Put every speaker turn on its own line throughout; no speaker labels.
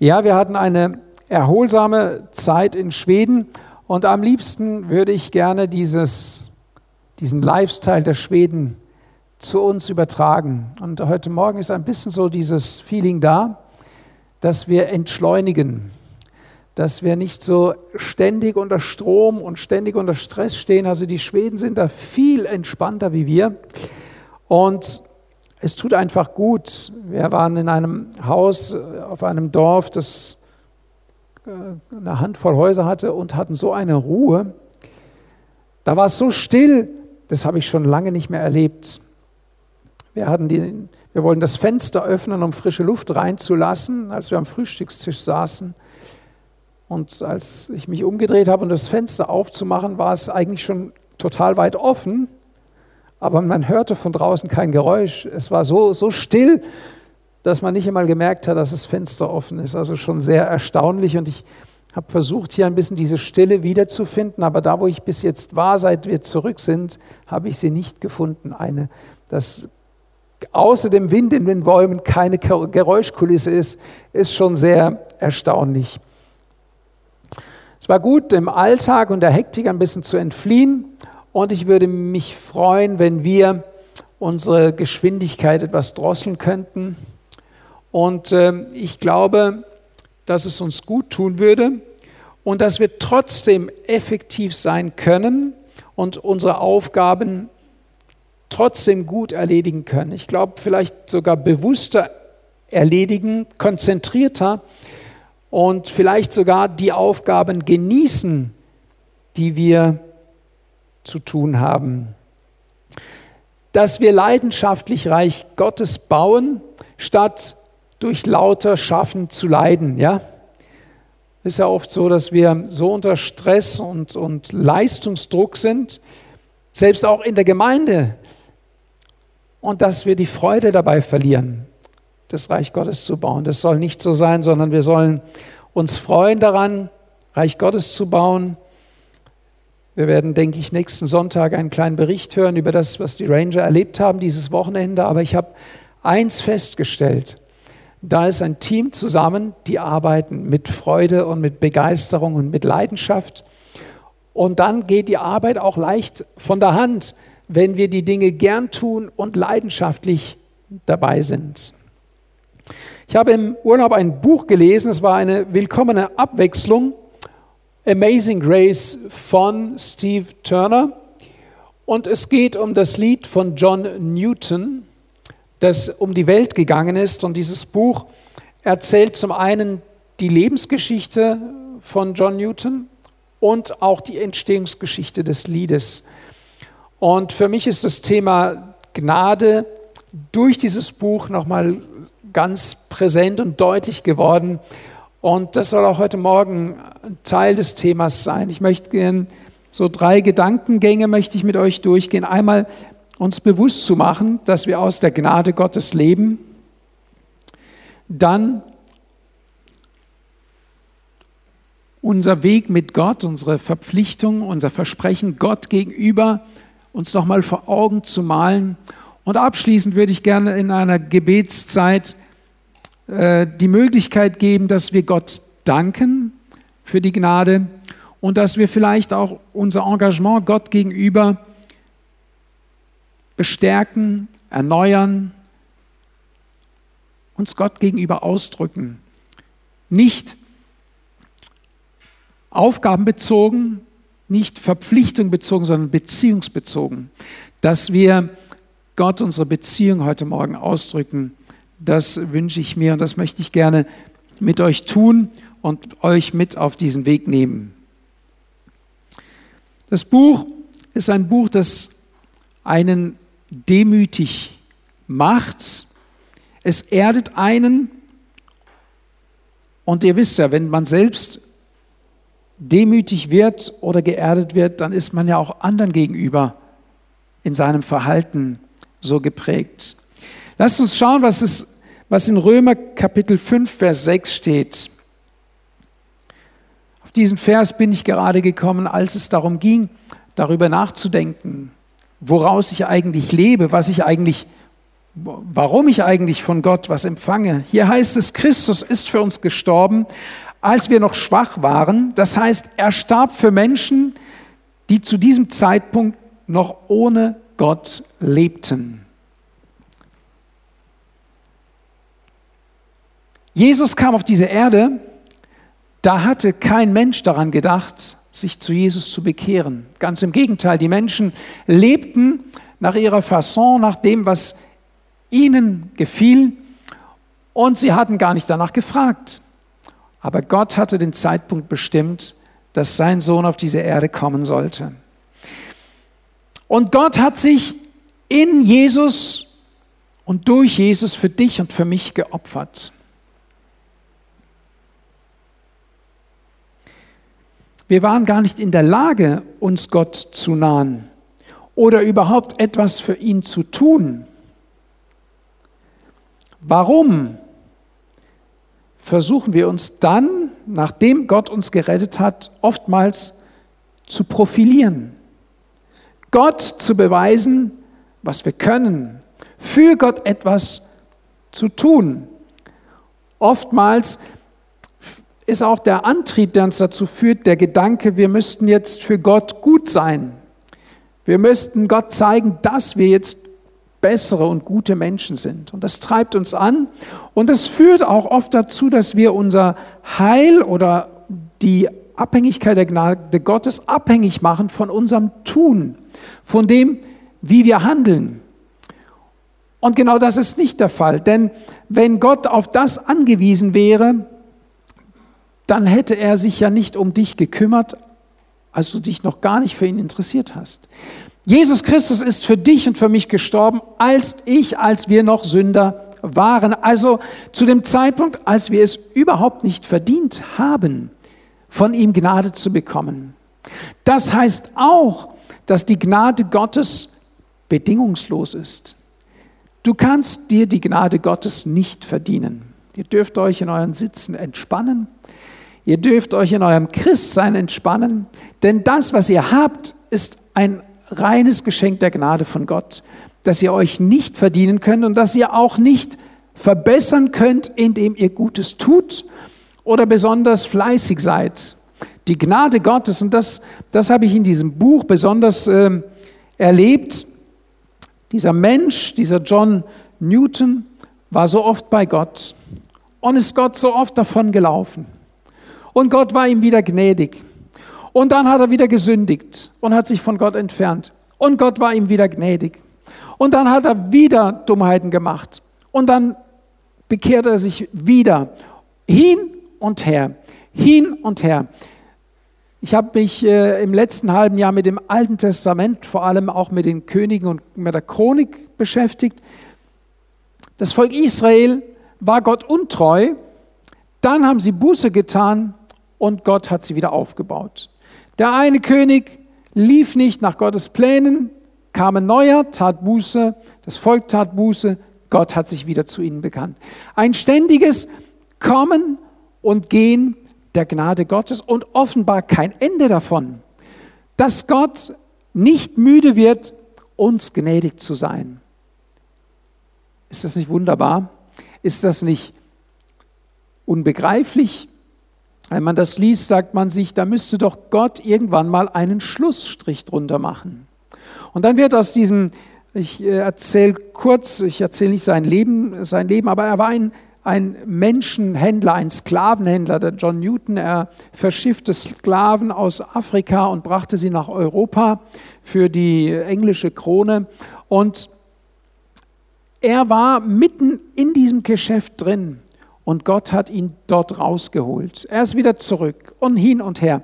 Ja, wir hatten eine erholsame Zeit in Schweden und am liebsten würde ich gerne dieses, diesen Lifestyle der Schweden zu uns übertragen. Und heute Morgen ist ein bisschen so dieses Feeling da, dass wir entschleunigen, dass wir nicht so ständig unter Strom und ständig unter Stress stehen. Also die Schweden sind da viel entspannter wie wir. Und es tut einfach gut. Wir waren in einem Haus äh, auf einem Dorf, das äh, eine Handvoll Häuser hatte und hatten so eine Ruhe. Da war es so still, das habe ich schon lange nicht mehr erlebt. Wir, hatten die, wir wollten das Fenster öffnen, um frische Luft reinzulassen, als wir am Frühstückstisch saßen. Und als ich mich umgedreht habe, um das Fenster aufzumachen, war es eigentlich schon total weit offen, aber man hörte von draußen kein Geräusch. Es war so, so still, dass man nicht einmal gemerkt hat, dass das Fenster offen ist. Also schon sehr erstaunlich. Und ich habe versucht, hier ein bisschen diese Stille wiederzufinden, aber da, wo ich bis jetzt war, seit wir zurück sind, habe ich sie nicht gefunden. Eine, dass außer dem Wind in den Bäumen keine Geräuschkulisse ist, ist schon sehr erstaunlich. Es war gut, dem Alltag und der Hektik ein bisschen zu entfliehen. Und ich würde mich freuen, wenn wir unsere Geschwindigkeit etwas drosseln könnten. Und äh, ich glaube, dass es uns gut tun würde und dass wir trotzdem effektiv sein können und unsere Aufgaben trotzdem gut erledigen können. Ich glaube, vielleicht sogar bewusster erledigen, konzentrierter und vielleicht sogar die Aufgaben genießen, die wir zu tun haben. Dass wir leidenschaftlich Reich Gottes bauen, statt durch lauter Schaffen zu leiden. Ja? Ist ja oft so, dass wir so unter Stress und, und Leistungsdruck sind, selbst auch in der Gemeinde, und dass wir die Freude dabei verlieren, das Reich Gottes zu bauen. Das soll nicht so sein, sondern wir sollen uns freuen daran, Reich Gottes zu bauen. Wir werden, denke ich, nächsten Sonntag einen kleinen Bericht hören über das, was die Ranger erlebt haben dieses Wochenende. Aber ich habe eins festgestellt. Da ist ein Team zusammen, die arbeiten mit Freude und mit Begeisterung und mit Leidenschaft. Und dann geht die Arbeit auch leicht von der Hand, wenn wir die Dinge gern tun und leidenschaftlich dabei sind. Ich habe im Urlaub ein Buch gelesen, es war eine willkommene Abwechslung, Amazing Grace von Steve Turner. Und es geht um das Lied von John Newton, das um die Welt gegangen ist. Und dieses Buch erzählt zum einen die Lebensgeschichte von John Newton und auch die Entstehungsgeschichte des Liedes. Und für mich ist das Thema Gnade durch dieses Buch nochmal ganz präsent und deutlich geworden. Und das soll auch heute Morgen Teil des Themas sein. Ich möchte gerne so drei Gedankengänge möchte ich mit euch durchgehen. Einmal uns bewusst zu machen, dass wir aus der Gnade Gottes leben. Dann unser Weg mit Gott, unsere Verpflichtung, unser Versprechen Gott gegenüber uns nochmal vor Augen zu malen. Und abschließend würde ich gerne in einer Gebetszeit äh, die Möglichkeit geben, dass wir Gott danken für die Gnade und dass wir vielleicht auch unser Engagement Gott gegenüber bestärken, erneuern, uns Gott gegenüber ausdrücken. Nicht aufgabenbezogen, nicht Verpflichtung bezogen, sondern beziehungsbezogen. Dass wir Gott unsere Beziehung heute Morgen ausdrücken, das wünsche ich mir und das möchte ich gerne mit euch tun und euch mit auf diesen Weg nehmen. Das Buch ist ein Buch, das einen demütig macht. Es erdet einen. Und ihr wisst ja, wenn man selbst demütig wird oder geerdet wird, dann ist man ja auch anderen gegenüber in seinem Verhalten so geprägt. Lasst uns schauen, was, es, was in Römer Kapitel 5, Vers 6 steht. Auf diesen Vers bin ich gerade gekommen, als es darum ging, darüber nachzudenken, woraus ich eigentlich lebe, was ich eigentlich warum ich eigentlich von Gott was empfange. Hier heißt es, Christus ist für uns gestorben, als wir noch schwach waren. Das heißt, er starb für Menschen, die zu diesem Zeitpunkt noch ohne Gott lebten. Jesus kam auf diese Erde, da hatte kein Mensch daran gedacht, sich zu Jesus zu bekehren. Ganz im Gegenteil, die Menschen lebten nach ihrer Fasson, nach dem, was ihnen gefiel, und sie hatten gar nicht danach gefragt. Aber Gott hatte den Zeitpunkt bestimmt, dass sein Sohn auf diese Erde kommen sollte. Und Gott hat sich in Jesus und durch Jesus für dich und für mich geopfert. Wir waren gar nicht in der Lage, uns Gott zu nahen oder überhaupt etwas für ihn zu tun. Warum versuchen wir uns dann, nachdem Gott uns gerettet hat, oftmals zu profilieren? Gott zu beweisen, was wir können, für Gott etwas zu tun. Oftmals ist auch der Antrieb, der uns dazu führt, der Gedanke, wir müssten jetzt für Gott gut sein. Wir müssten Gott zeigen, dass wir jetzt bessere und gute Menschen sind. Und das treibt uns an und es führt auch oft dazu, dass wir unser Heil oder die Abhängigkeit der Gnade Gottes abhängig machen von unserem Tun, von dem, wie wir handeln. Und genau das ist nicht der Fall, denn wenn Gott auf das angewiesen wäre, dann hätte er sich ja nicht um dich gekümmert, als du dich noch gar nicht für ihn interessiert hast. Jesus Christus ist für dich und für mich gestorben, als ich, als wir noch Sünder waren. Also zu dem Zeitpunkt, als wir es überhaupt nicht verdient haben, von ihm Gnade zu bekommen. Das heißt auch, dass die Gnade Gottes bedingungslos ist. Du kannst dir die Gnade Gottes nicht verdienen. Ihr dürft euch in euren Sitzen entspannen. Ihr dürft euch in eurem Christsein entspannen, denn das, was ihr habt, ist ein reines Geschenk der Gnade von Gott, das ihr euch nicht verdienen könnt und das ihr auch nicht verbessern könnt, indem ihr Gutes tut oder besonders fleißig seid. Die Gnade Gottes, und das, das habe ich in diesem Buch besonders äh, erlebt, dieser Mensch, dieser John Newton, war so oft bei Gott und ist Gott so oft davon gelaufen. Und Gott war ihm wieder gnädig. Und dann hat er wieder gesündigt und hat sich von Gott entfernt. Und Gott war ihm wieder gnädig. Und dann hat er wieder Dummheiten gemacht. Und dann bekehrt er sich wieder. Hin und her. Hin und her. Ich habe mich äh, im letzten halben Jahr mit dem Alten Testament, vor allem auch mit den Königen und mit der Chronik beschäftigt. Das Volk Israel war Gott untreu. Dann haben sie Buße getan und Gott hat sie wieder aufgebaut. Der eine König lief nicht nach Gottes Plänen, kam ein neuer, tat Buße, das Volk tat Buße, Gott hat sich wieder zu ihnen bekannt. Ein ständiges Kommen und Gehen der Gnade Gottes und offenbar kein Ende davon, dass Gott nicht müde wird, uns gnädig zu sein. Ist das nicht wunderbar? Ist das nicht unbegreiflich? Wenn man das liest, sagt man sich, da müsste doch Gott irgendwann mal einen Schlussstrich drunter machen. Und dann wird aus diesem, ich äh, erzähle kurz, ich erzähle nicht sein Leben, sein Leben, aber er war ein, ein Menschenhändler, ein Sklavenhändler, der John Newton. Er verschiffte Sklaven aus Afrika und brachte sie nach Europa für die englische Krone. Und er war mitten in diesem Geschäft drin und Gott hat ihn dort rausgeholt. Er ist wieder zurück und hin und her.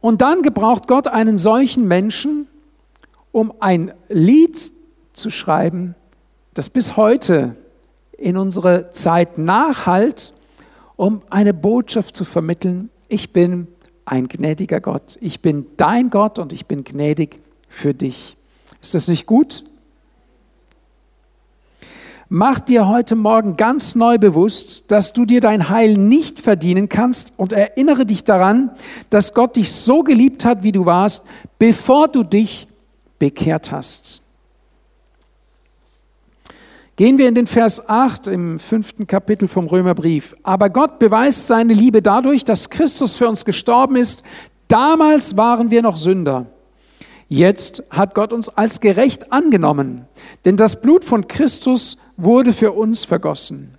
Und dann gebraucht Gott einen solchen Menschen, um ein Lied zu schreiben, das bis heute in unsere Zeit nachhalt, um eine Botschaft zu vermitteln. Ich bin ein gnädiger Gott. Ich bin dein Gott und ich bin gnädig für dich. Ist das nicht gut? Mach dir heute Morgen ganz neu bewusst, dass du dir dein Heil nicht verdienen kannst und erinnere dich daran, dass Gott dich so geliebt hat, wie du warst, bevor du dich bekehrt hast. Gehen wir in den Vers 8 im fünften Kapitel vom Römerbrief. Aber Gott beweist seine Liebe dadurch, dass Christus für uns gestorben ist. Damals waren wir noch Sünder. Jetzt hat Gott uns als gerecht angenommen, denn das Blut von Christus wurde für uns vergossen.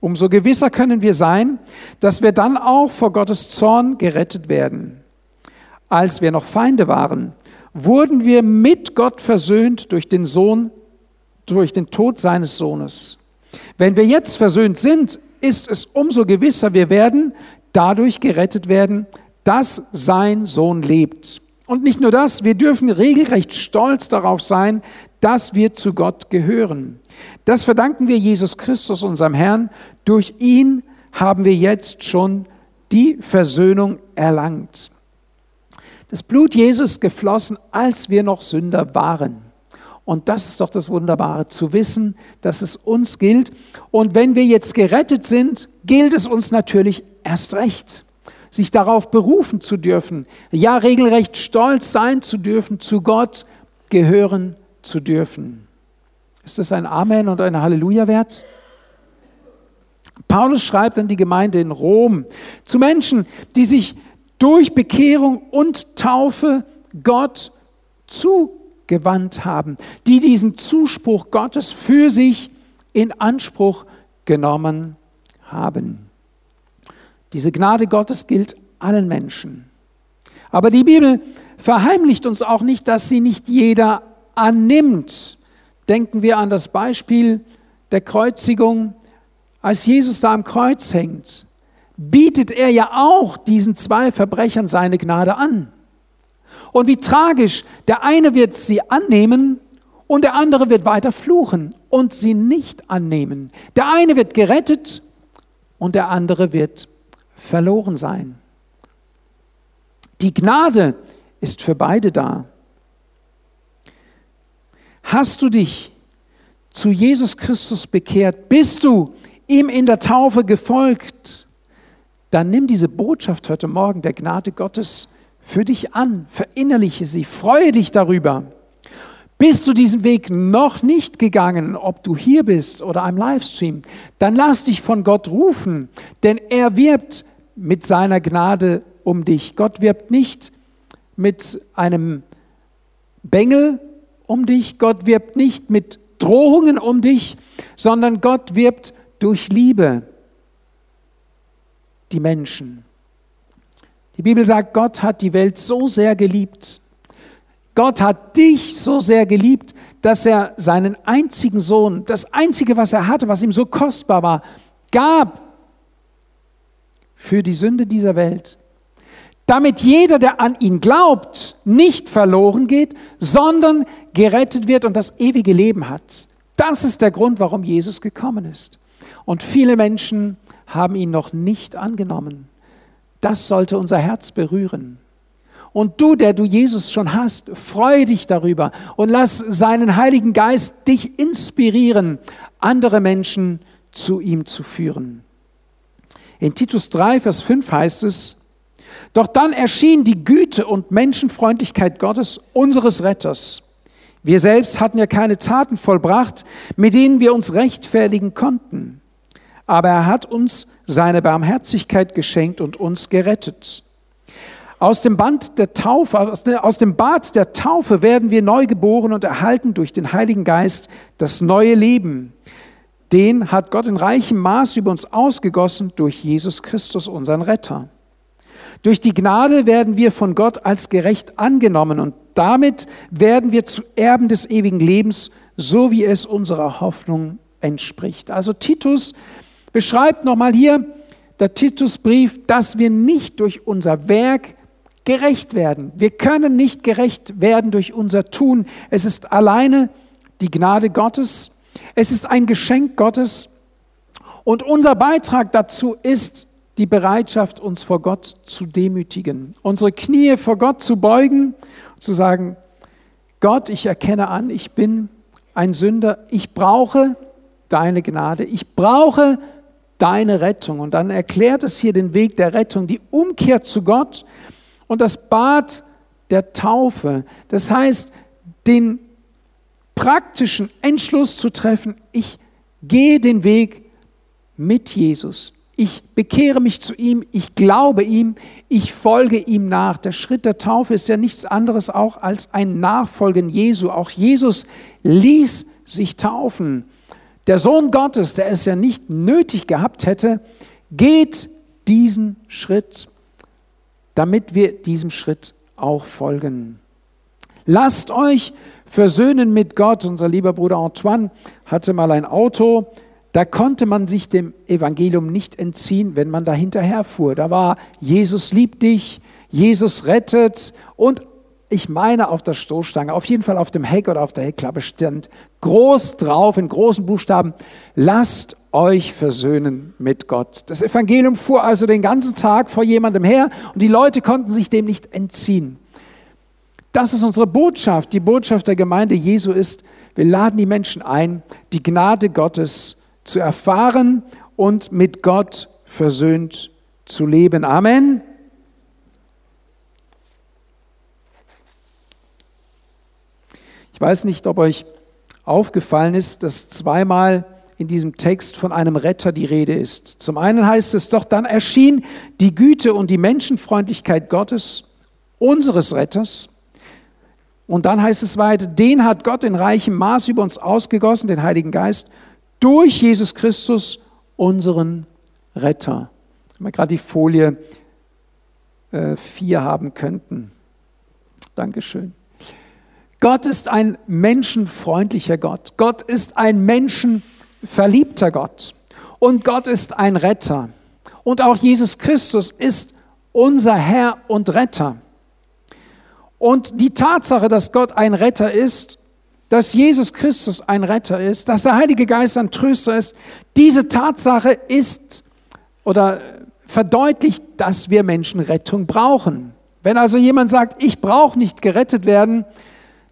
Umso gewisser können wir sein, dass wir dann auch vor Gottes Zorn gerettet werden. Als wir noch Feinde waren, wurden wir mit Gott versöhnt durch den Sohn, durch den Tod seines Sohnes. Wenn wir jetzt versöhnt sind, ist es umso gewisser, wir werden dadurch gerettet werden, dass sein Sohn lebt. Und nicht nur das, wir dürfen regelrecht stolz darauf sein, dass wir zu Gott gehören. Das verdanken wir Jesus Christus, unserem Herrn. Durch ihn haben wir jetzt schon die Versöhnung erlangt. Das Blut Jesus geflossen, als wir noch Sünder waren. Und das ist doch das Wunderbare, zu wissen, dass es uns gilt. Und wenn wir jetzt gerettet sind, gilt es uns natürlich erst recht, sich darauf berufen zu dürfen, ja regelrecht stolz sein zu dürfen, zu Gott gehören zu dürfen. Ist das ein Amen und ein Halleluja wert? Paulus schreibt an die Gemeinde in Rom zu Menschen, die sich durch Bekehrung und Taufe Gott zugewandt haben, die diesen Zuspruch Gottes für sich in Anspruch genommen haben. Diese Gnade Gottes gilt allen Menschen. Aber die Bibel verheimlicht uns auch nicht, dass sie nicht jeder annimmt. Denken wir an das Beispiel der Kreuzigung, als Jesus da am Kreuz hängt bietet er ja auch diesen zwei Verbrechern seine Gnade an. Und wie tragisch, der eine wird sie annehmen und der andere wird weiter fluchen und sie nicht annehmen. Der eine wird gerettet und der andere wird verloren sein. Die Gnade ist für beide da. Hast du dich zu Jesus Christus bekehrt? Bist du ihm in der Taufe gefolgt? dann nimm diese Botschaft heute Morgen der Gnade Gottes für dich an, verinnerliche sie, freue dich darüber. Bist du diesen Weg noch nicht gegangen, ob du hier bist oder am Livestream, dann lass dich von Gott rufen, denn er wirbt mit seiner Gnade um dich. Gott wirbt nicht mit einem Bengel um dich, Gott wirbt nicht mit Drohungen um dich, sondern Gott wirbt durch Liebe die Menschen. Die Bibel sagt, Gott hat die Welt so sehr geliebt. Gott hat dich so sehr geliebt, dass er seinen einzigen Sohn, das einzige, was er hatte, was ihm so kostbar war, gab für die Sünde dieser Welt. Damit jeder, der an ihn glaubt, nicht verloren geht, sondern gerettet wird und das ewige Leben hat. Das ist der Grund, warum Jesus gekommen ist. Und viele Menschen haben ihn noch nicht angenommen. Das sollte unser Herz berühren. Und du, der du Jesus schon hast, freue dich darüber und lass seinen Heiligen Geist dich inspirieren, andere Menschen zu ihm zu führen. In Titus 3, Vers 5 heißt es, doch dann erschien die Güte und Menschenfreundlichkeit Gottes, unseres Retters. Wir selbst hatten ja keine Taten vollbracht, mit denen wir uns rechtfertigen konnten aber er hat uns seine Barmherzigkeit geschenkt und uns gerettet. Aus dem Band der Taufe, aus dem Bad der Taufe werden wir neu geboren und erhalten durch den Heiligen Geist das neue Leben. Den hat Gott in reichem Maß über uns ausgegossen durch Jesus Christus, unseren Retter. Durch die Gnade werden wir von Gott als gerecht angenommen und damit werden wir zu Erben des ewigen Lebens, so wie es unserer Hoffnung entspricht. Also Titus beschreibt nochmal hier der Titusbrief, dass wir nicht durch unser Werk gerecht werden. Wir können nicht gerecht werden durch unser Tun. Es ist alleine die Gnade Gottes. Es ist ein Geschenk Gottes. Und unser Beitrag dazu ist die Bereitschaft, uns vor Gott zu demütigen, unsere Knie vor Gott zu beugen, zu sagen, Gott, ich erkenne an, ich bin ein Sünder, ich brauche deine Gnade, ich brauche deine Rettung. Und dann erklärt es hier den Weg der Rettung, die Umkehr zu Gott und das Bad der Taufe. Das heißt, den praktischen Entschluss zu treffen, ich gehe den Weg mit Jesus. Ich bekehre mich zu ihm, ich glaube ihm, ich folge ihm nach. Der Schritt der Taufe ist ja nichts anderes auch als ein Nachfolgen Jesu. Auch Jesus ließ sich taufen. Der Sohn Gottes, der es ja nicht nötig gehabt hätte, geht diesen Schritt, damit wir diesem Schritt auch folgen. Lasst euch versöhnen mit Gott. Unser lieber Bruder Antoine hatte mal ein Auto, da konnte man sich dem Evangelium nicht entziehen, wenn man da hinterherfuhr. Da war Jesus liebt dich, Jesus rettet und ich meine auf der Stoßstange, auf jeden Fall auf dem Heck oder auf der Heckklappe stand groß drauf in großen Buchstaben, lasst euch versöhnen mit Gott. Das Evangelium fuhr also den ganzen Tag vor jemandem her und die Leute konnten sich dem nicht entziehen. Das ist unsere Botschaft. Die Botschaft der Gemeinde Jesu ist, wir laden die Menschen ein, die Gnade Gottes zu erfahren und mit Gott versöhnt zu leben. Amen. Ich weiß nicht, ob euch aufgefallen ist, dass zweimal in diesem Text von einem Retter die Rede ist. Zum einen heißt es doch, dann erschien die Güte und die Menschenfreundlichkeit Gottes, unseres Retters. Und dann heißt es weiter, den hat Gott in reichem Maß über uns ausgegossen, den Heiligen Geist, durch Jesus Christus, unseren Retter. Wenn wir gerade die Folie 4 äh, haben könnten. Dankeschön. Gott ist ein menschenfreundlicher Gott. Gott ist ein menschenverliebter Gott. Und Gott ist ein Retter. Und auch Jesus Christus ist unser Herr und Retter. Und die Tatsache, dass Gott ein Retter ist, dass Jesus Christus ein Retter ist, dass der Heilige Geist ein Tröster ist, diese Tatsache ist oder verdeutlicht, dass wir Menschen Rettung brauchen. Wenn also jemand sagt, ich brauche nicht gerettet werden,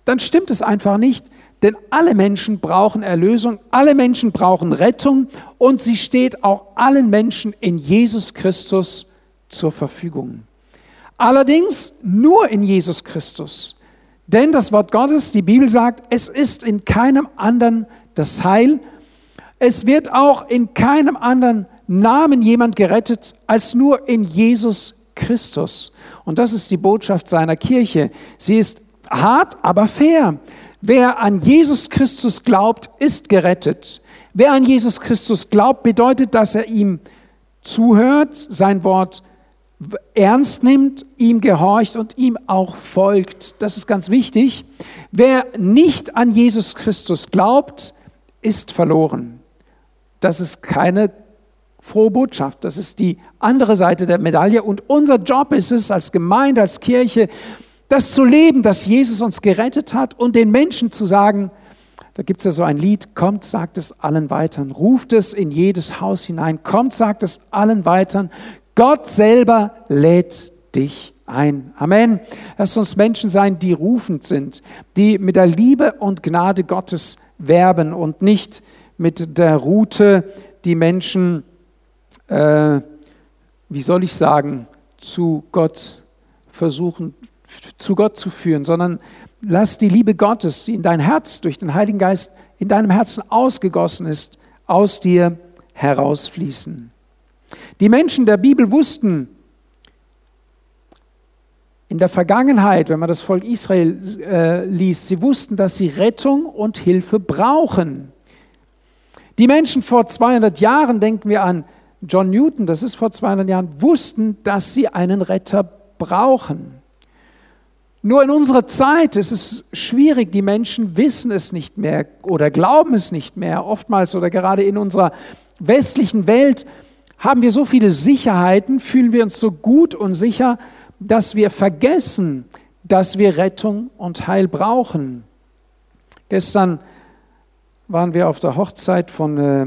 dann stimmt es einfach nicht, denn alle Menschen brauchen Erlösung, alle Menschen brauchen Rettung und sie steht auch allen Menschen in Jesus Christus zur Verfügung. Allerdings nur in Jesus Christus. Denn das Wort Gottes, die Bibel sagt, es ist in keinem anderen das Heil. Es wird auch in keinem anderen Namen jemand gerettet als nur in Jesus Christus. Und das ist die Botschaft seiner Kirche. Sie ist hart, aber fair. Wer an Jesus Christus glaubt, ist gerettet. Wer an Jesus Christus glaubt, bedeutet, dass er ihm zuhört, sein Wort ernst nimmt, ihm gehorcht und ihm auch folgt. Das ist ganz wichtig. Wer nicht an Jesus Christus glaubt, ist verloren. Das ist keine frohe Botschaft. Das ist die andere Seite der Medaille. Und unser Job ist es, als Gemeinde, als Kirche, das zu leben, dass Jesus uns gerettet hat und den Menschen zu sagen, da gibt es ja so ein Lied, kommt, sagt es allen weitern, ruft es in jedes Haus hinein, kommt, sagt es allen weitern, Gott selber lädt dich ein. Amen. Lass uns Menschen sein, die rufend sind, die mit der Liebe und Gnade Gottes werben und nicht mit der Route die Menschen, äh, wie soll ich sagen, zu Gott versuchen, zu Gott zu führen, sondern lass die Liebe Gottes, die in dein Herz durch den Heiligen Geist in deinem Herzen ausgegossen ist, aus dir herausfließen. Die Menschen der Bibel wussten in der Vergangenheit, wenn man das Volk Israel äh, liest, sie wussten, dass sie Rettung und Hilfe brauchen. Die Menschen vor 200 Jahren, denken wir an John Newton, das ist vor 200 Jahren, wussten, dass sie einen Retter brauchen. Nur in unserer Zeit ist es schwierig, die Menschen wissen es nicht mehr oder glauben es nicht mehr. Oftmals oder gerade in unserer westlichen Welt haben wir so viele Sicherheiten, fühlen wir uns so gut und sicher, dass wir vergessen, dass wir Rettung und Heil brauchen. Gestern waren wir auf der Hochzeit von äh,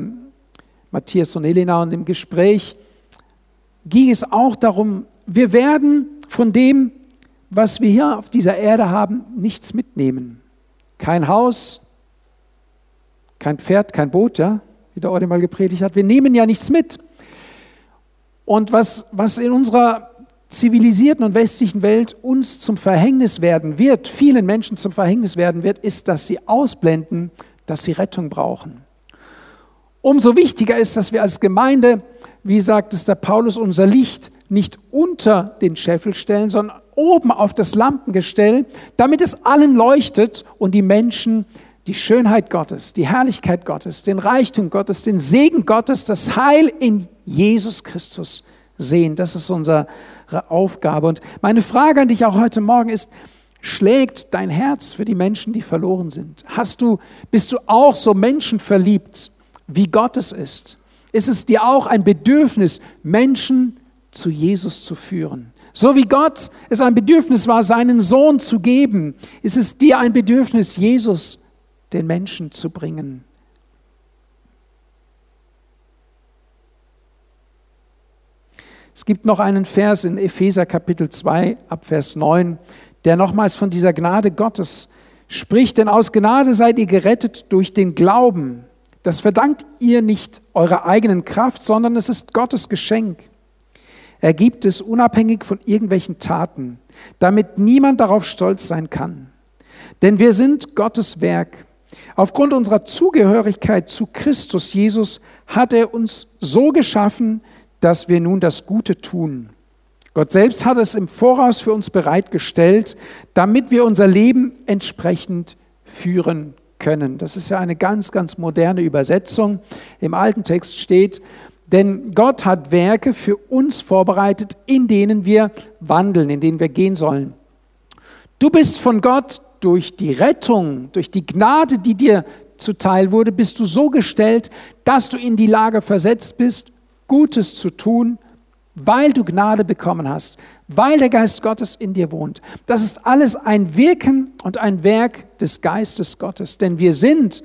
Matthias und Elena und im Gespräch ging es auch darum, wir werden von dem, was wir hier auf dieser Erde haben, nichts mitnehmen. Kein Haus, kein Pferd, kein Boot, ja, wie der Orde mal gepredigt hat. Wir nehmen ja nichts mit. Und was, was in unserer zivilisierten und westlichen Welt uns zum Verhängnis werden wird, vielen Menschen zum Verhängnis werden wird, ist, dass sie ausblenden, dass sie Rettung brauchen. Umso wichtiger ist, dass wir als Gemeinde, wie sagt es der Paulus, unser Licht nicht unter den Scheffel stellen, sondern oben auf das Lampengestell, damit es allen leuchtet und die Menschen die Schönheit Gottes, die Herrlichkeit Gottes, den Reichtum Gottes, den Segen Gottes, das Heil in Jesus Christus sehen. Das ist unsere Aufgabe. Und meine Frage an dich auch heute Morgen ist, schlägt dein Herz für die Menschen, die verloren sind? Hast du, bist du auch so menschenverliebt, wie Gott es ist? Ist es dir auch ein Bedürfnis, Menschen zu Jesus zu führen? So wie Gott es ein Bedürfnis war, seinen Sohn zu geben, ist es dir ein Bedürfnis, Jesus den Menschen zu bringen. Es gibt noch einen Vers in Epheser Kapitel 2 ab Vers 9, der nochmals von dieser Gnade Gottes spricht, denn aus Gnade seid ihr gerettet durch den Glauben. Das verdankt ihr nicht eurer eigenen Kraft, sondern es ist Gottes Geschenk. Er gibt es unabhängig von irgendwelchen Taten, damit niemand darauf stolz sein kann. Denn wir sind Gottes Werk. Aufgrund unserer Zugehörigkeit zu Christus Jesus hat er uns so geschaffen, dass wir nun das Gute tun. Gott selbst hat es im Voraus für uns bereitgestellt, damit wir unser Leben entsprechend führen können. Das ist ja eine ganz, ganz moderne Übersetzung. Im alten Text steht, denn Gott hat Werke für uns vorbereitet, in denen wir wandeln, in denen wir gehen sollen. Du bist von Gott durch die Rettung, durch die Gnade, die dir zuteil wurde, bist du so gestellt, dass du in die Lage versetzt bist, Gutes zu tun, weil du Gnade bekommen hast, weil der Geist Gottes in dir wohnt. Das ist alles ein Wirken und ein Werk des Geistes Gottes, denn wir sind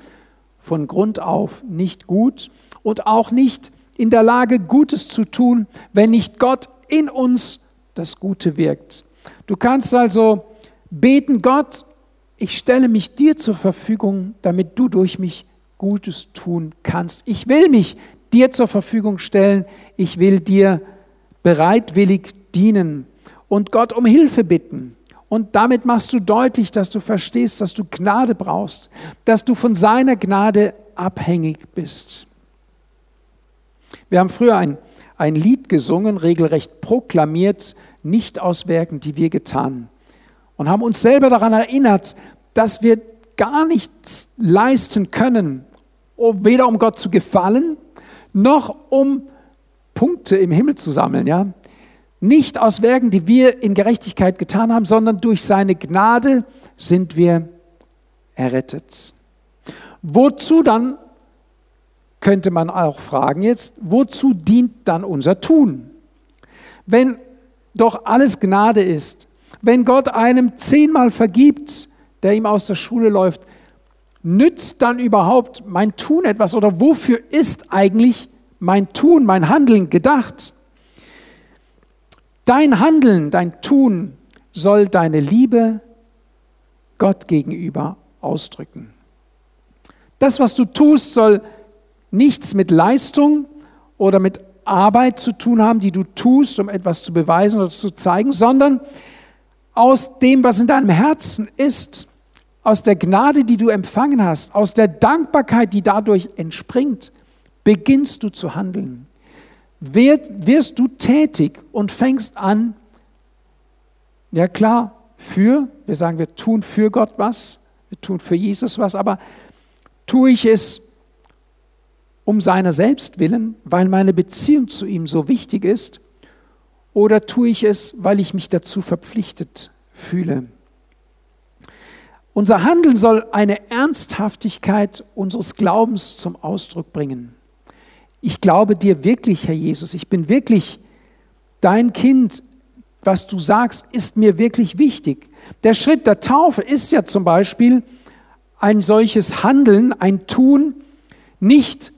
von Grund auf nicht gut und auch nicht in der Lage, Gutes zu tun, wenn nicht Gott in uns das Gute wirkt. Du kannst also beten, Gott, ich stelle mich dir zur Verfügung, damit du durch mich Gutes tun kannst. Ich will mich dir zur Verfügung stellen, ich will dir bereitwillig dienen und Gott um Hilfe bitten. Und damit machst du deutlich, dass du verstehst, dass du Gnade brauchst, dass du von seiner Gnade abhängig bist. Wir haben früher ein, ein Lied gesungen, regelrecht proklamiert, nicht aus Werken, die wir getan, und haben uns selber daran erinnert, dass wir gar nichts leisten können, weder um Gott zu gefallen, noch um Punkte im Himmel zu sammeln, ja. Nicht aus Werken, die wir in Gerechtigkeit getan haben, sondern durch seine Gnade sind wir errettet. Wozu dann könnte man auch fragen jetzt, wozu dient dann unser Tun? Wenn doch alles Gnade ist, wenn Gott einem zehnmal vergibt, der ihm aus der Schule läuft, nützt dann überhaupt mein Tun etwas oder wofür ist eigentlich mein Tun, mein Handeln gedacht? Dein Handeln, dein Tun soll deine Liebe Gott gegenüber ausdrücken. Das, was du tust, soll nichts mit Leistung oder mit Arbeit zu tun haben, die du tust, um etwas zu beweisen oder zu zeigen, sondern aus dem, was in deinem Herzen ist, aus der Gnade, die du empfangen hast, aus der Dankbarkeit, die dadurch entspringt, beginnst du zu handeln. Wirst du tätig und fängst an, ja klar, für, wir sagen, wir tun für Gott was, wir tun für Jesus was, aber tue ich es um seiner selbst willen, weil meine Beziehung zu ihm so wichtig ist, oder tue ich es, weil ich mich dazu verpflichtet fühle? Unser Handeln soll eine Ernsthaftigkeit unseres Glaubens zum Ausdruck bringen. Ich glaube dir wirklich, Herr Jesus, ich bin wirklich dein Kind. Was du sagst, ist mir wirklich wichtig. Der Schritt der Taufe ist ja zum Beispiel ein solches Handeln, ein Tun, nicht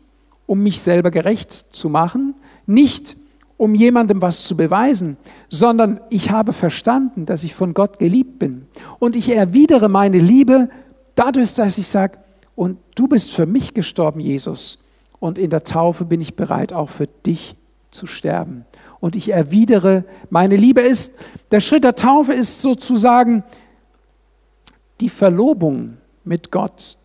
um mich selber gerecht zu machen, nicht um jemandem was zu beweisen, sondern ich habe verstanden, dass ich von Gott geliebt bin. Und ich erwidere meine Liebe dadurch, dass ich sage, und du bist für mich gestorben, Jesus. Und in der Taufe bin ich bereit, auch für dich zu sterben. und ich erwidere meine Liebe ist. Der Schritt der Taufe ist sozusagen die Verlobung mit Gott.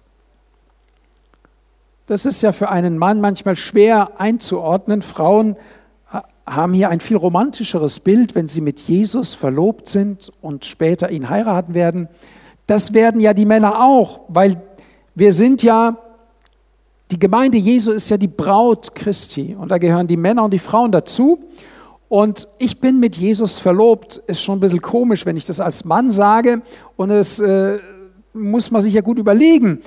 Das ist ja für einen Mann manchmal schwer einzuordnen. Frauen haben hier ein viel romantischeres Bild, wenn sie mit Jesus verlobt sind und später ihn heiraten werden. Das werden ja die Männer auch, weil wir sind ja, die Gemeinde Jesu ist ja die Braut Christi und da gehören die Männer und die Frauen dazu. Und ich bin mit Jesus verlobt, ist schon ein bisschen komisch, wenn ich das als Mann sage und es äh, muss man sich ja gut überlegen.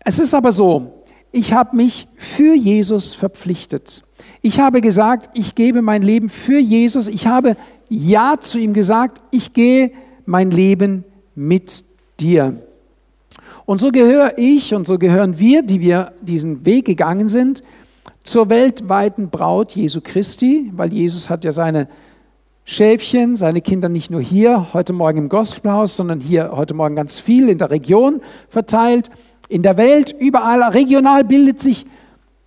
Es ist aber so, ich habe mich für Jesus verpflichtet. Ich habe gesagt, ich gebe mein Leben für Jesus. Ich habe Ja zu ihm gesagt, ich gehe mein Leben mit dir. Und so gehöre ich und so gehören wir, die wir diesen Weg gegangen sind, zur weltweiten Braut Jesu Christi, weil Jesus hat ja seine Schäfchen, seine Kinder nicht nur hier, heute Morgen im Gospelhaus, sondern hier heute Morgen ganz viel in der Region verteilt. In der Welt, überall, regional bildet sich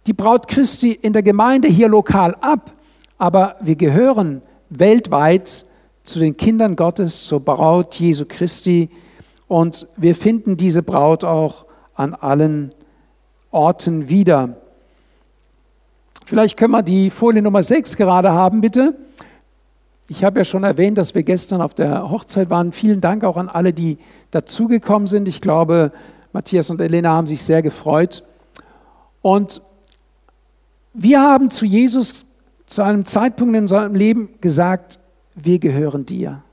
die Braut Christi in der Gemeinde hier lokal ab, aber wir gehören weltweit zu den Kindern Gottes, zur Braut Jesu Christi und wir finden diese Braut auch an allen Orten wieder. Vielleicht können wir die Folie Nummer 6 gerade haben, bitte. Ich habe ja schon erwähnt, dass wir gestern auf der Hochzeit waren. Vielen Dank auch an alle, die dazugekommen sind. Ich glaube, Matthias und Elena haben sich sehr gefreut. Und wir haben zu Jesus zu einem Zeitpunkt in seinem Leben gesagt, wir gehören dir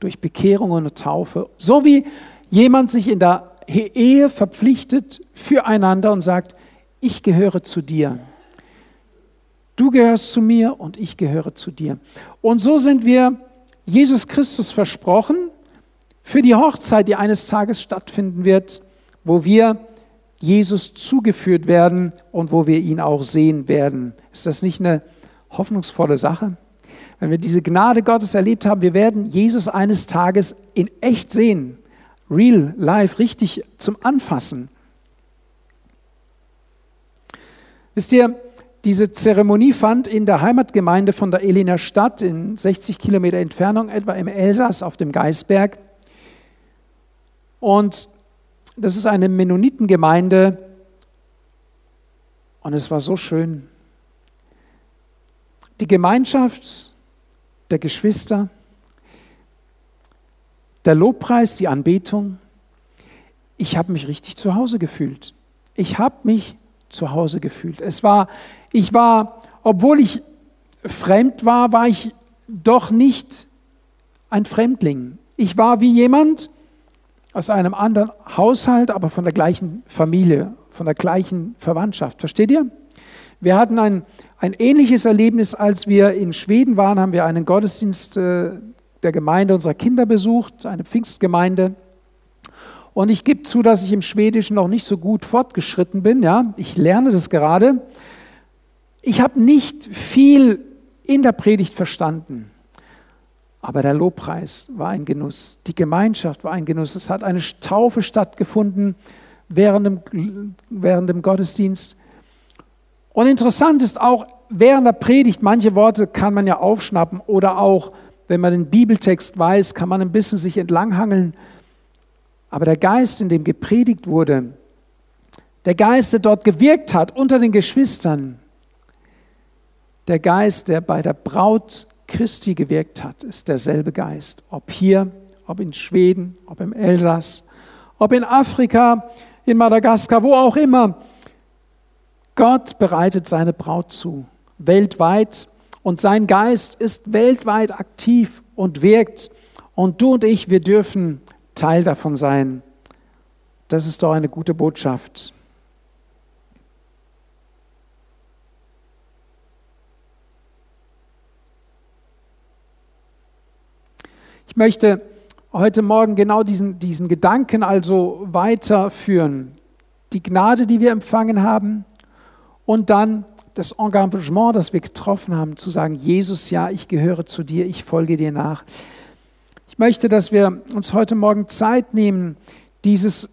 durch Bekehrung und Taufe. So wie jemand sich in der Ehe verpflichtet füreinander und sagt, ich gehöre zu dir. Du gehörst zu mir und ich gehöre zu dir. Und so sind wir Jesus Christus versprochen für die Hochzeit, die eines Tages stattfinden wird, wo wir Jesus zugeführt werden und wo wir ihn auch sehen werden. Ist das nicht eine hoffnungsvolle Sache? Wenn wir diese Gnade Gottes erlebt haben, wir werden Jesus eines Tages in echt sehen, real, live, richtig zum Anfassen. Wisst ihr, diese Zeremonie fand in der Heimatgemeinde von der Eliner statt, in 60 Kilometer Entfernung etwa im Elsass auf dem Geisberg. Und das ist eine Mennonitengemeinde und es war so schön. Die Gemeinschaft der Geschwister, der Lobpreis, die Anbetung. Ich habe mich richtig zu Hause gefühlt. Ich habe mich zu Hause gefühlt. Es war, ich war, obwohl ich fremd war, war ich doch nicht ein Fremdling. Ich war wie jemand, aus einem anderen Haushalt, aber von der gleichen Familie, von der gleichen Verwandtschaft. Versteht ihr? Wir hatten ein, ein ähnliches Erlebnis, als wir in Schweden waren, haben wir einen Gottesdienst äh, der Gemeinde unserer Kinder besucht, eine Pfingstgemeinde. Und ich gebe zu, dass ich im Schwedischen noch nicht so gut fortgeschritten bin. Ja? Ich lerne das gerade. Ich habe nicht viel in der Predigt verstanden. Aber der Lobpreis war ein Genuss, die Gemeinschaft war ein Genuss. Es hat eine Taufe stattgefunden während dem, während dem Gottesdienst. Und interessant ist auch, während der Predigt, manche Worte kann man ja aufschnappen oder auch, wenn man den Bibeltext weiß, kann man ein bisschen sich entlanghangeln. Aber der Geist, in dem gepredigt wurde, der Geist, der dort gewirkt hat unter den Geschwistern, der Geist, der bei der Braut Christi gewirkt hat, ist derselbe Geist. Ob hier, ob in Schweden, ob im Elsass, ob in Afrika, in Madagaskar, wo auch immer. Gott bereitet seine Braut zu, weltweit. Und sein Geist ist weltweit aktiv und wirkt. Und du und ich, wir dürfen Teil davon sein. Das ist doch eine gute Botschaft. Ich möchte heute Morgen genau diesen, diesen Gedanken also weiterführen. Die Gnade, die wir empfangen haben und dann das Engagement, das wir getroffen haben, zu sagen, Jesus, ja, ich gehöre zu dir, ich folge dir nach. Ich möchte, dass wir uns heute Morgen Zeit nehmen, dieses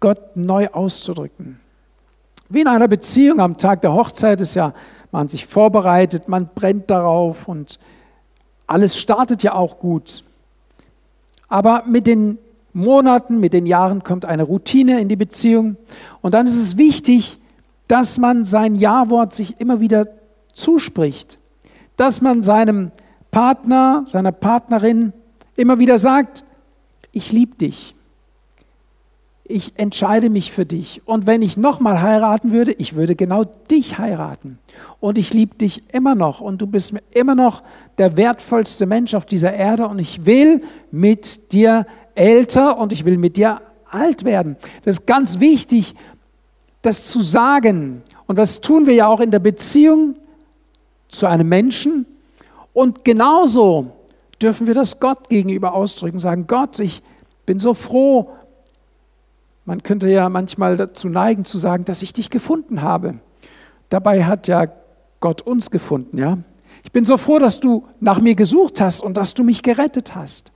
Gott neu auszudrücken. Wie in einer Beziehung am Tag der Hochzeit ist ja man sich vorbereitet, man brennt darauf und alles startet ja auch gut. Aber mit den Monaten, mit den Jahren kommt eine Routine in die Beziehung. Und dann ist es wichtig, dass man sein Ja-Wort sich immer wieder zuspricht, dass man seinem Partner, seiner Partnerin immer wieder sagt, ich liebe dich, ich entscheide mich für dich. Und wenn ich nochmal heiraten würde, ich würde genau dich heiraten. Und ich liebe dich immer noch. Und du bist mir immer noch der wertvollste Mensch auf dieser Erde. Und ich will mit dir älter und ich will mit dir alt werden. Das ist ganz wichtig, das zu sagen. Und das tun wir ja auch in der Beziehung zu einem Menschen. Und genauso dürfen wir das Gott gegenüber ausdrücken. Sagen, Gott, ich bin so froh, man könnte ja manchmal dazu neigen zu sagen, dass ich dich gefunden habe. Dabei hat ja Gott uns gefunden, ja. Ich bin so froh, dass du nach mir gesucht hast und dass du mich gerettet hast.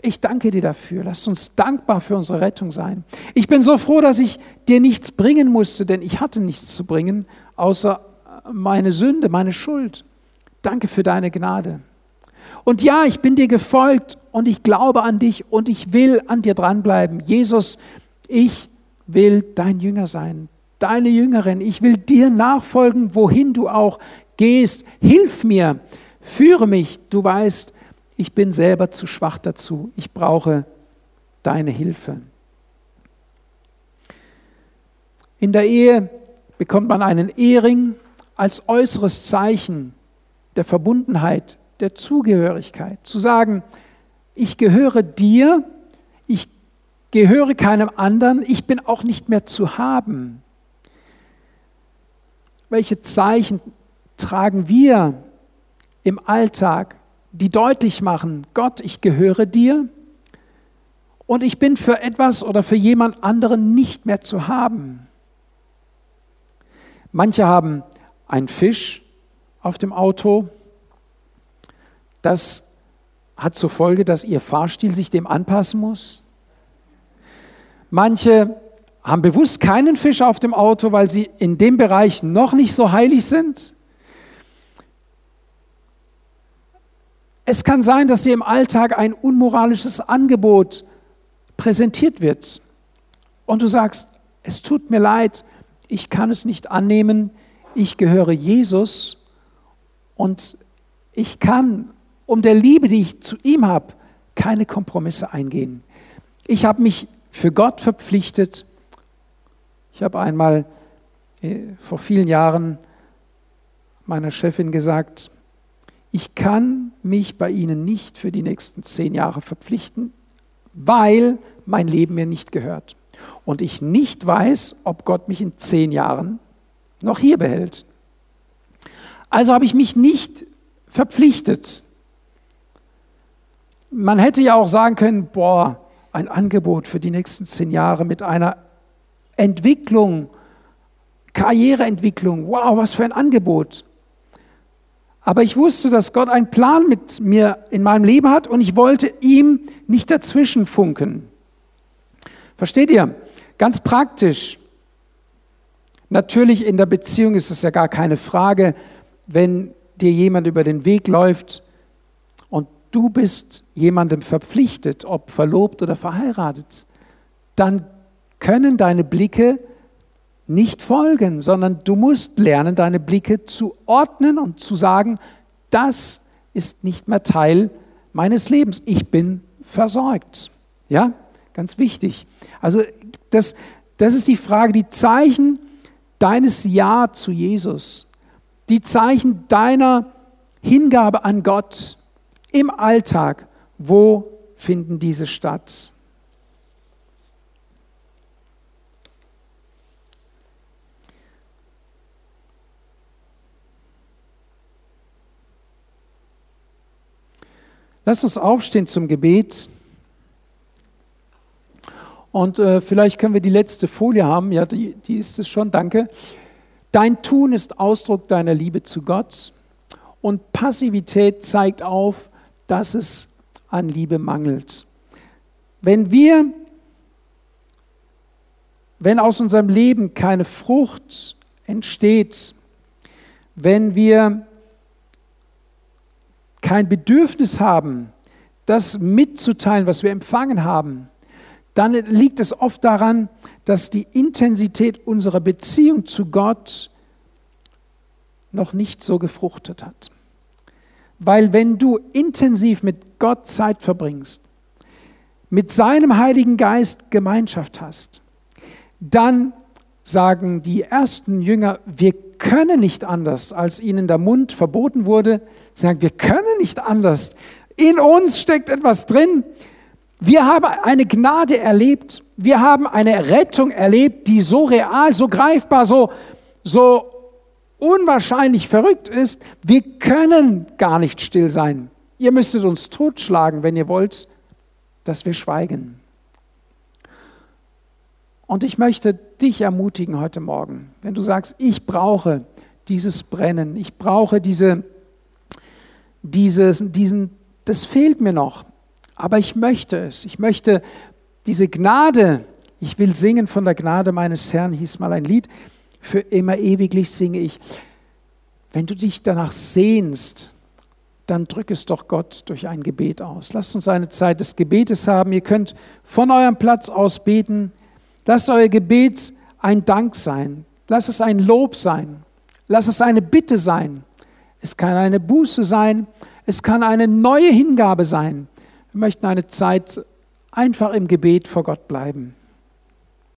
Ich danke dir dafür. Lass uns dankbar für unsere Rettung sein. Ich bin so froh, dass ich dir nichts bringen musste, denn ich hatte nichts zu bringen, außer meine Sünde, meine Schuld. Danke für deine Gnade. Und ja, ich bin dir gefolgt und ich glaube an dich und ich will an dir dranbleiben. Jesus, ich will dein Jünger sein, deine Jüngerin. Ich will dir nachfolgen, wohin du auch gehst. Hilf mir, führe mich. Du weißt, ich bin selber zu schwach dazu. Ich brauche deine Hilfe. In der Ehe bekommt man einen Ehering als äußeres Zeichen der Verbundenheit, der Zugehörigkeit. Zu sagen, ich gehöre dir, gehöre keinem anderen, ich bin auch nicht mehr zu haben. Welche Zeichen tragen wir im Alltag, die deutlich machen, Gott, ich gehöre dir und ich bin für etwas oder für jemand anderen nicht mehr zu haben. Manche haben einen Fisch auf dem Auto. Das hat zur Folge, dass ihr Fahrstil sich dem anpassen muss. Manche haben bewusst keinen Fisch auf dem Auto, weil sie in dem Bereich noch nicht so heilig sind. Es kann sein, dass dir im Alltag ein unmoralisches Angebot präsentiert wird und du sagst, es tut mir leid, ich kann es nicht annehmen, ich gehöre Jesus und ich kann um der Liebe, die ich zu ihm habe, keine Kompromisse eingehen. Ich habe mich für Gott verpflichtet. Ich habe einmal äh, vor vielen Jahren meiner Chefin gesagt, ich kann mich bei Ihnen nicht für die nächsten zehn Jahre verpflichten, weil mein Leben mir nicht gehört. Und ich nicht weiß, ob Gott mich in zehn Jahren noch hier behält. Also habe ich mich nicht verpflichtet. Man hätte ja auch sagen können, boah, ein Angebot für die nächsten zehn Jahre mit einer Entwicklung, Karriereentwicklung. Wow, was für ein Angebot. Aber ich wusste, dass Gott einen Plan mit mir in meinem Leben hat und ich wollte ihm nicht dazwischen funken. Versteht ihr? Ganz praktisch. Natürlich in der Beziehung ist es ja gar keine Frage, wenn dir jemand über den Weg läuft, du bist jemandem verpflichtet, ob verlobt oder verheiratet, dann können deine Blicke nicht folgen, sondern du musst lernen, deine Blicke zu ordnen und zu sagen, das ist nicht mehr Teil meines Lebens. Ich bin versorgt. Ja, ganz wichtig. Also das, das ist die Frage, die Zeichen deines Ja zu Jesus, die Zeichen deiner Hingabe an Gott, im Alltag, wo finden diese statt? Lass uns aufstehen zum Gebet. Und äh, vielleicht können wir die letzte Folie haben. Ja, die, die ist es schon. Danke. Dein Tun ist Ausdruck deiner Liebe zu Gott. Und Passivität zeigt auf, dass es an Liebe mangelt. Wenn wir, wenn aus unserem Leben keine Frucht entsteht, wenn wir kein Bedürfnis haben, das mitzuteilen, was wir empfangen haben, dann liegt es oft daran, dass die Intensität unserer Beziehung zu Gott noch nicht so gefruchtet hat. Weil wenn du intensiv mit Gott Zeit verbringst, mit seinem Heiligen Geist Gemeinschaft hast, dann sagen die ersten Jünger, wir können nicht anders, als ihnen der Mund verboten wurde, sagen, wir können nicht anders. In uns steckt etwas drin. Wir haben eine Gnade erlebt. Wir haben eine Rettung erlebt, die so real, so greifbar, so, so unwahrscheinlich verrückt ist. Wir können gar nicht still sein. Ihr müsstet uns totschlagen, wenn ihr wollt, dass wir schweigen. Und ich möchte dich ermutigen heute Morgen, wenn du sagst, ich brauche dieses Brennen, ich brauche diese, dieses, diesen, das fehlt mir noch, aber ich möchte es. Ich möchte diese Gnade, ich will singen von der Gnade meines Herrn, hieß mal ein Lied, für immer ewiglich singe ich. Wenn du dich danach sehnst, dann drück es doch Gott durch ein Gebet aus. Lasst uns eine Zeit des Gebetes haben. Ihr könnt von eurem Platz aus beten. Lasst euer Gebet ein Dank sein. Lasst es ein Lob sein. Lasst es eine Bitte sein. Es kann eine Buße sein. Es kann eine neue Hingabe sein. Wir möchten eine Zeit einfach im Gebet vor Gott bleiben.